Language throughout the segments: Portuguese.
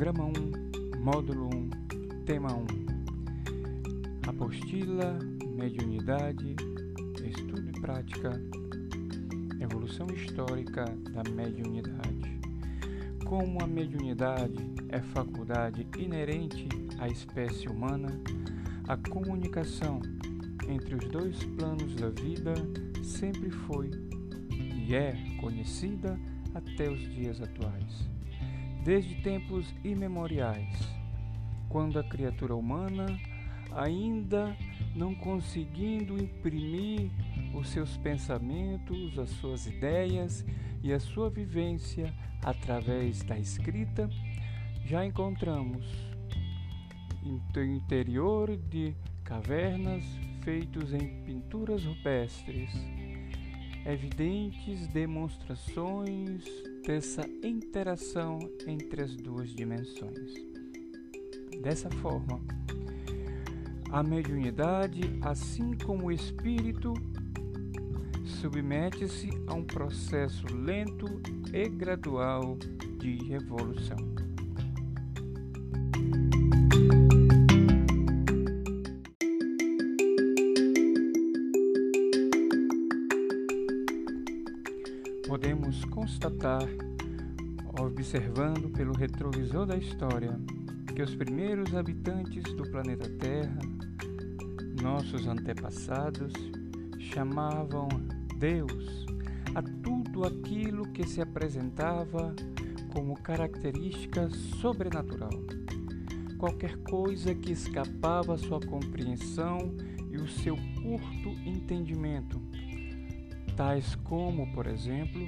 Programa 1, Módulo 1, Tema 1 Apostila, Mediunidade, Estudo e Prática, Evolução Histórica da Mediunidade. Como a mediunidade é faculdade inerente à espécie humana, a comunicação entre os dois planos da vida sempre foi e é conhecida até os dias atuais. Desde tempos imemoriais, quando a criatura humana, ainda não conseguindo imprimir os seus pensamentos, as suas ideias e a sua vivência através da escrita, já encontramos interior de cavernas feitos em pinturas rupestres evidentes demonstrações dessa interação entre as duas dimensões. Dessa forma, a mediunidade, assim como o espírito, submete-se a um processo lento e gradual de evolução. Observando pelo retrovisor da história, que os primeiros habitantes do planeta Terra, nossos antepassados, chamavam Deus a tudo aquilo que se apresentava como característica sobrenatural. Qualquer coisa que escapava à sua compreensão e o seu curto entendimento tais como, por exemplo,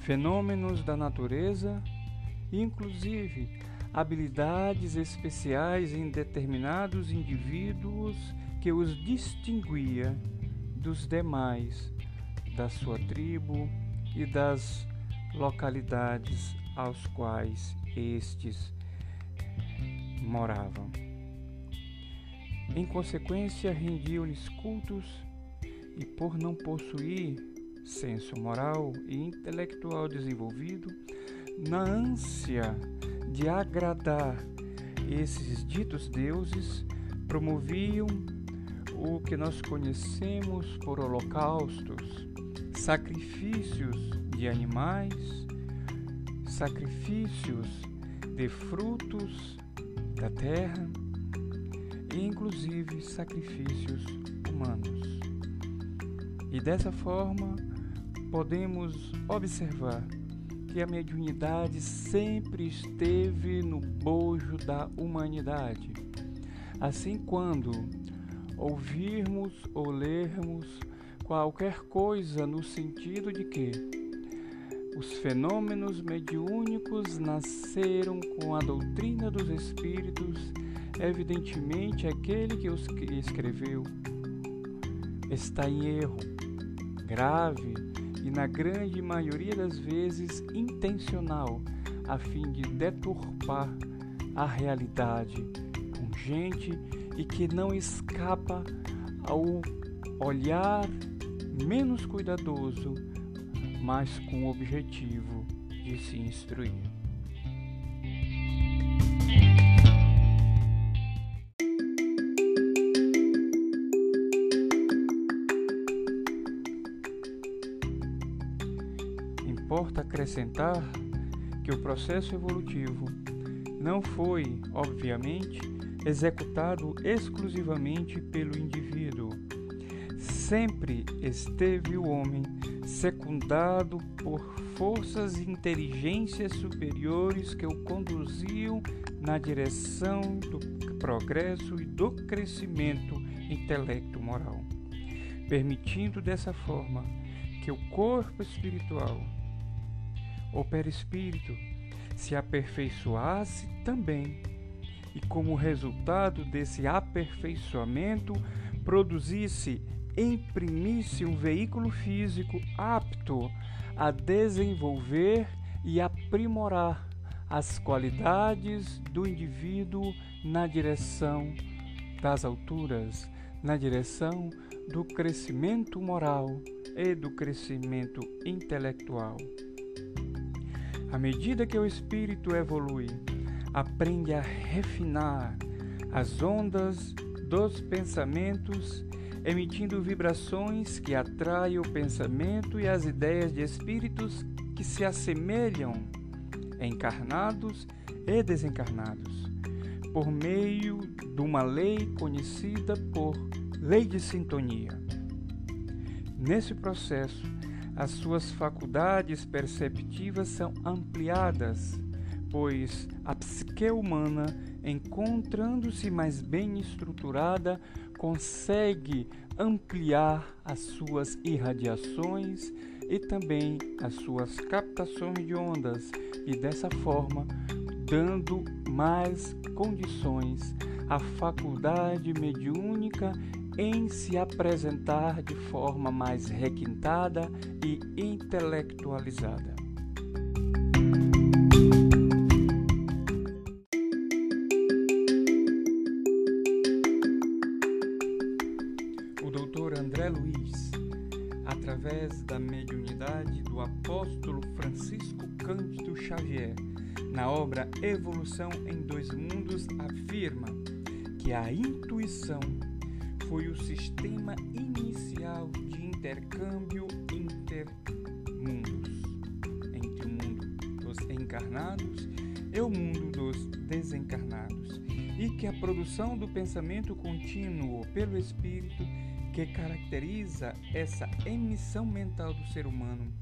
fenômenos da natureza, inclusive habilidades especiais em determinados indivíduos que os distinguia dos demais da sua tribo e das localidades aos quais estes moravam. Em consequência, rendiam-lhes cultos e, por não possuir senso moral e intelectual desenvolvido, na ânsia de agradar esses ditos deuses, promoviam o que nós conhecemos por holocaustos, sacrifícios de animais, sacrifícios de frutos da terra e inclusive sacrifícios humanos. E dessa forma, podemos observar que a mediunidade sempre esteve no bojo da humanidade. Assim, quando ouvirmos ou lermos qualquer coisa no sentido de que os fenômenos mediúnicos nasceram com a doutrina dos espíritos, evidentemente aquele que os escreveu está em erro grave e, na grande maioria das vezes, intencional, a fim de deturpar a realidade pungente e que não escapa ao olhar menos cuidadoso, mas com o objetivo de se instruir. Importa acrescentar que o processo evolutivo não foi, obviamente, executado exclusivamente pelo indivíduo. Sempre esteve o homem secundado por forças e inteligências superiores que o conduziam na direção do progresso e do crescimento intelecto-moral, permitindo dessa forma que o corpo espiritual o perispírito se aperfeiçoasse também, e como resultado desse aperfeiçoamento produzisse, imprimisse um veículo físico apto a desenvolver e aprimorar as qualidades do indivíduo na direção das alturas, na direção do crescimento moral e do crescimento intelectual. À medida que o espírito evolui, aprende a refinar as ondas dos pensamentos, emitindo vibrações que atraem o pensamento e as ideias de espíritos que se assemelham, encarnados e desencarnados, por meio de uma lei conhecida por lei de sintonia. Nesse processo, as suas faculdades perceptivas são ampliadas, pois a psique humana, encontrando-se mais bem estruturada, consegue ampliar as suas irradiações e também as suas captações de ondas e dessa forma dando mais condições à faculdade mediúnica em se apresentar de forma mais requintada e intelectualizada. O doutor André Luiz, através da mediunidade do apóstolo Francisco Cândido Xavier, na obra Evolução em Dois Mundos, afirma que a intuição foi o sistema inicial de intercâmbio intermundos. Entre o mundo dos encarnados e o mundo dos desencarnados, e que a produção do pensamento contínuo pelo espírito que caracteriza essa emissão mental do ser humano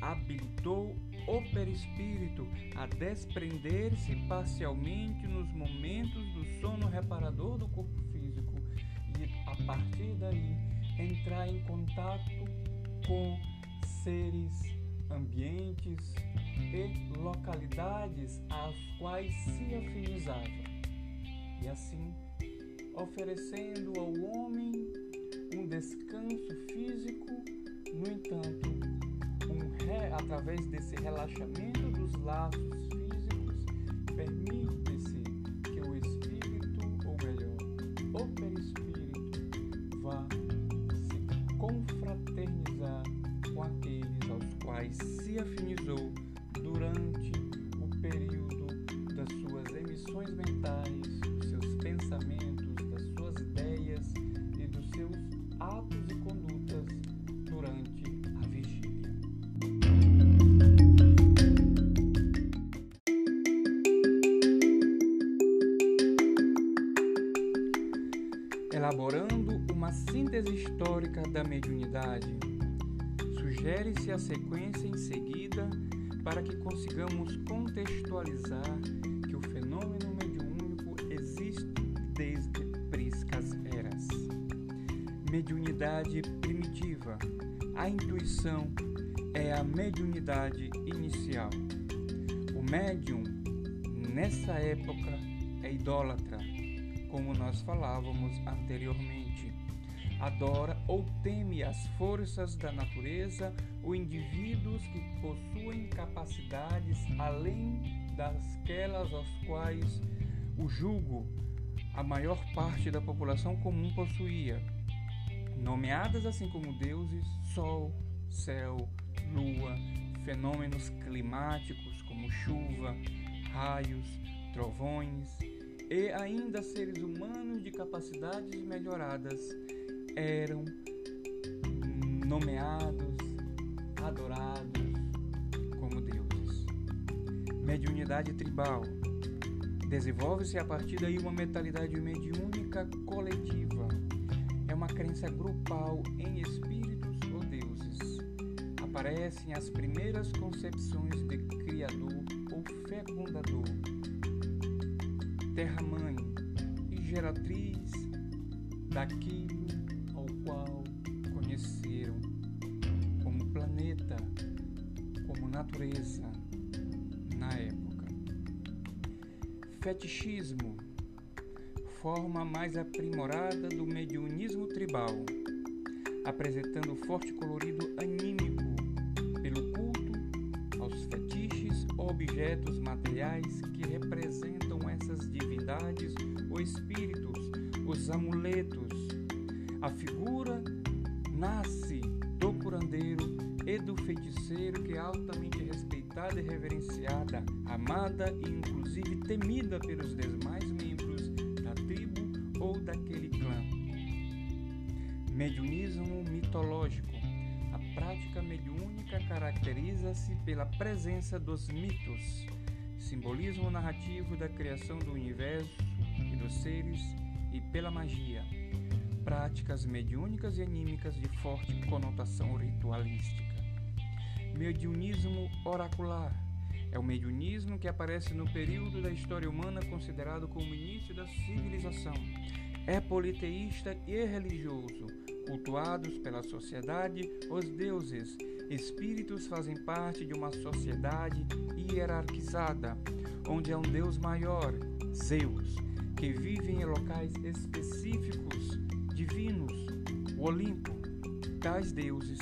habilitou o perispírito a desprender-se parcialmente nos momentos do sono reparador do corpo físico partir daí, entrar em contato com seres, ambientes e localidades às quais se afinizava. E assim, oferecendo ao homem um descanso físico, no entanto, um re, através desse relaxamento dos laços físicos, permite-se confraternizar com aqueles aos quais se afinizou Elaborando uma síntese histórica da mediunidade. Sugere-se a sequência em seguida para que consigamos contextualizar que o fenômeno mediúnico existe desde priscas eras. Mediunidade primitiva. A intuição é a mediunidade inicial. O médium, nessa época, é idólatra, como nós falávamos anteriormente. Adora ou teme as forças da natureza ou indivíduos que possuem capacidades além dasquelas às quais o julgo a maior parte da população comum possuía, nomeadas assim como deuses, sol, céu, lua, fenômenos climáticos como chuva, raios, trovões e ainda seres humanos de capacidades melhoradas eram nomeados, adorados como deuses. Mediunidade tribal. Desenvolve-se a partir daí uma mentalidade mediúnica coletiva. É uma crença grupal em espíritos ou deuses. Aparecem as primeiras concepções de Criador ou Fecundador, Terra-mãe e geratriz daquilo qual conheceram como planeta, como natureza na época. Fetichismo forma mais aprimorada do mediunismo tribal, apresentando forte colorido anímico pelo culto aos fetiches objetos materiais que representam essas divindades ou espíritos, os amuletos, a figura nasce do curandeiro e do feiticeiro que é altamente respeitada e reverenciada, amada e inclusive temida pelos demais membros da tribo ou daquele clã. Mediunismo mitológico. A prática mediúnica caracteriza-se pela presença dos mitos, simbolismo narrativo da criação do universo e dos seres e pela magia, práticas mediúnicas e anímicas de forte conotação ritualística. Mediunismo oracular é o mediunismo que aparece no período da história humana considerado como início da civilização. É politeísta e religioso, cultuados pela sociedade, os deuses. Espíritos fazem parte de uma sociedade hierarquizada, onde há um Deus maior, Zeus, que vive em locais específicos, divinos, o Olimpo. Tais deuses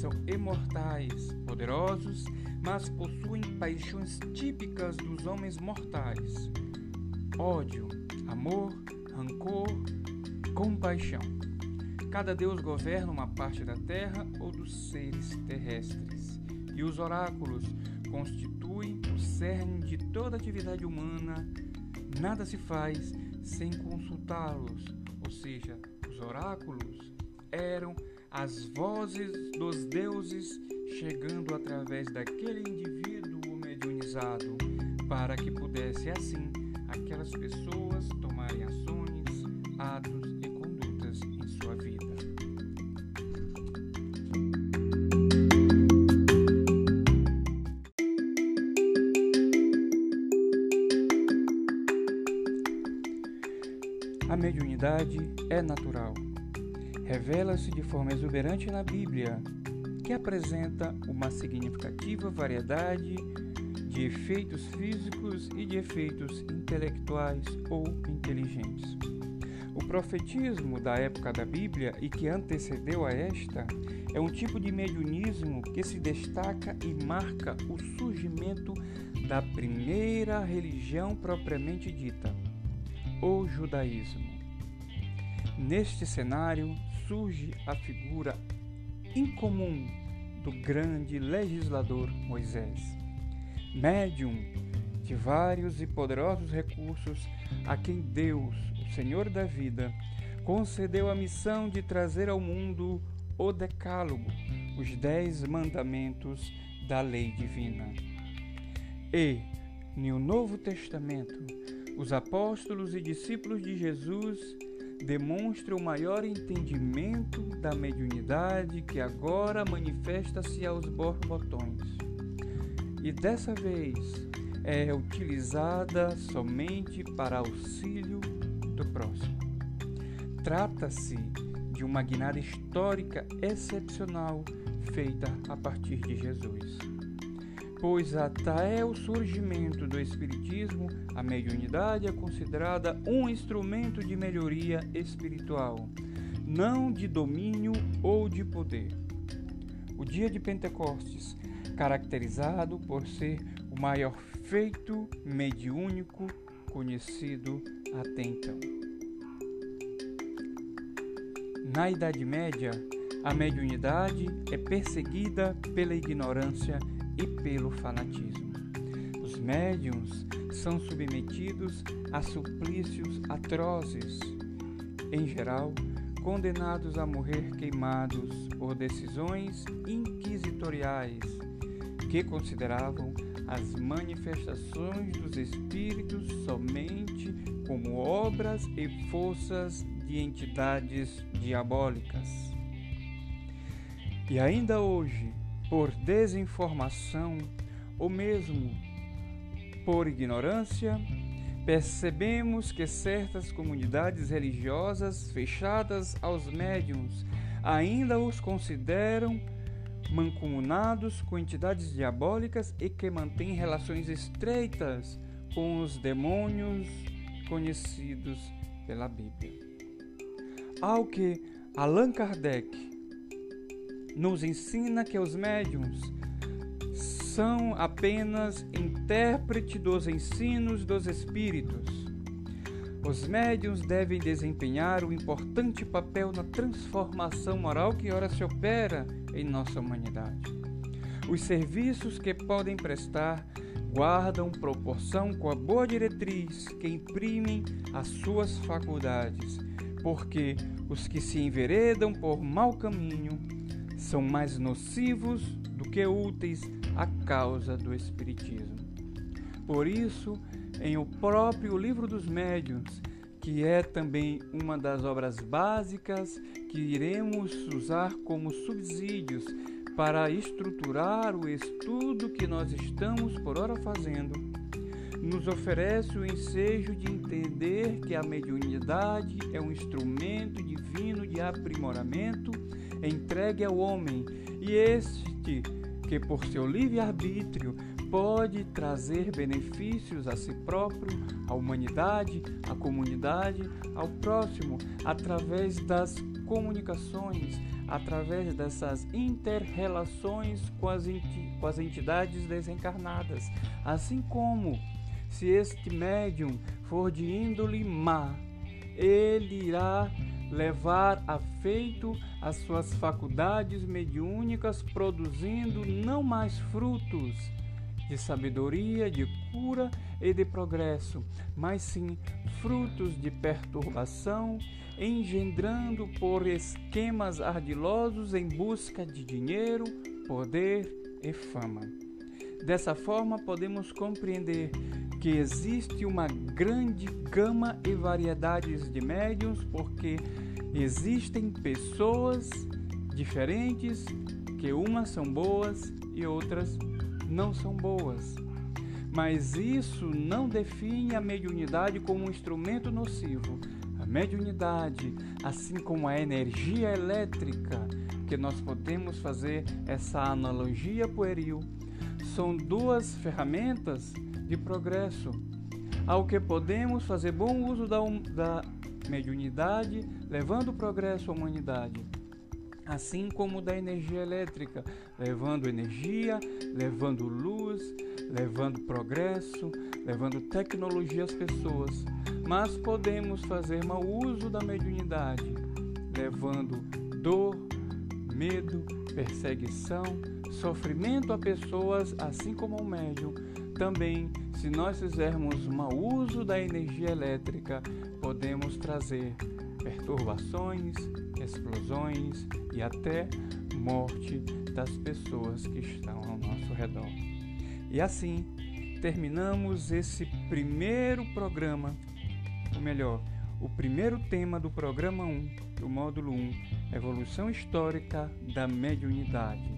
são imortais, poderosos, mas possuem paixões típicas dos homens mortais: ódio, amor, rancor, compaixão. Cada deus governa uma parte da terra ou dos seres terrestres, e os oráculos constituem o cerne de toda atividade humana. Nada se faz sem consultá-los, ou seja, os oráculos eram as vozes dos deuses chegando através daquele indivíduo mediunizado, para que pudesse assim aquelas pessoas tomarem ações, atos A mediunidade é natural revela-se de forma exuberante na Bíblia, que apresenta uma significativa variedade de efeitos físicos e de efeitos intelectuais ou inteligentes. O profetismo da época da Bíblia e que antecedeu a esta é um tipo de mediunismo que se destaca e marca o surgimento da primeira religião propriamente dita, o judaísmo. Neste cenário surge a figura incomum do grande legislador Moisés, médium de vários e poderosos recursos a quem Deus, o Senhor da vida, concedeu a missão de trazer ao mundo o Decálogo, os dez mandamentos da lei divina. E, no Novo Testamento, os apóstolos e discípulos de Jesus demonstra o maior entendimento da mediunidade que agora manifesta-se aos borbotões. E dessa vez é utilizada somente para auxílio do próximo. Trata-se de uma guinada histórica excepcional feita a partir de Jesus pois até o surgimento do Espiritismo, a mediunidade é considerada um instrumento de melhoria espiritual, não de domínio ou de poder. O dia de Pentecostes, caracterizado por ser o maior feito mediúnico conhecido até então. Na Idade Média, a mediunidade é perseguida pela ignorância e pelo fanatismo. Os médiums são submetidos a suplícios atrozes, em geral, condenados a morrer queimados por decisões inquisitoriais que consideravam as manifestações dos espíritos somente como obras e forças de entidades diabólicas. E ainda hoje, por desinformação ou mesmo por ignorância, percebemos que certas comunidades religiosas fechadas aos médiums ainda os consideram mancomunados com entidades diabólicas e que mantêm relações estreitas com os demônios conhecidos pela Bíblia. Ao que Allan Kardec nos ensina que os médiums são apenas intérprete dos ensinos dos espíritos. Os médiums devem desempenhar um importante papel na transformação moral que ora se opera em nossa humanidade. Os serviços que podem prestar guardam proporção com a boa diretriz que imprimem as suas faculdades, porque os que se enveredam por mau caminho são mais nocivos do que úteis à causa do Espiritismo. Por isso, em o próprio Livro dos Médiuns, que é também uma das obras básicas que iremos usar como subsídios para estruturar o estudo que nós estamos por hora fazendo, nos oferece o ensejo de entender que a mediunidade é um instrumento divino de aprimoramento entregue ao homem e este que por seu livre-arbítrio pode trazer benefícios a si próprio, à humanidade, à comunidade, ao próximo, através das comunicações, através dessas interrelações com as, com as entidades desencarnadas. Assim como, se este médium for de índole má, ele irá levar a feito as suas faculdades mediúnicas, produzindo não mais frutos de sabedoria, de cura e de progresso, mas sim frutos de perturbação, engendrando por esquemas ardilosos em busca de dinheiro, poder e fama. Dessa forma, podemos compreender que existe uma grande gama e variedades de médiums, porque existem pessoas diferentes que umas são boas e outras não são boas. Mas isso não define a mediunidade como um instrumento nocivo. A mediunidade, assim como a energia elétrica, que nós podemos fazer essa analogia pueril, são duas ferramentas de progresso, ao que podemos fazer bom uso da, da mediunidade, levando progresso à humanidade assim como da energia elétrica, levando energia, levando luz, levando progresso, levando tecnologia às pessoas. Mas podemos fazer mau uso da mediunidade, levando dor, medo, perseguição, sofrimento a pessoas, assim como ao médium. Também, se nós fizermos mau uso da energia elétrica, podemos trazer perturbações, explosões e até morte das pessoas que estão ao nosso redor. E assim terminamos esse primeiro programa, ou melhor, o primeiro tema do programa 1, do módulo 1, Evolução Histórica da Mediunidade.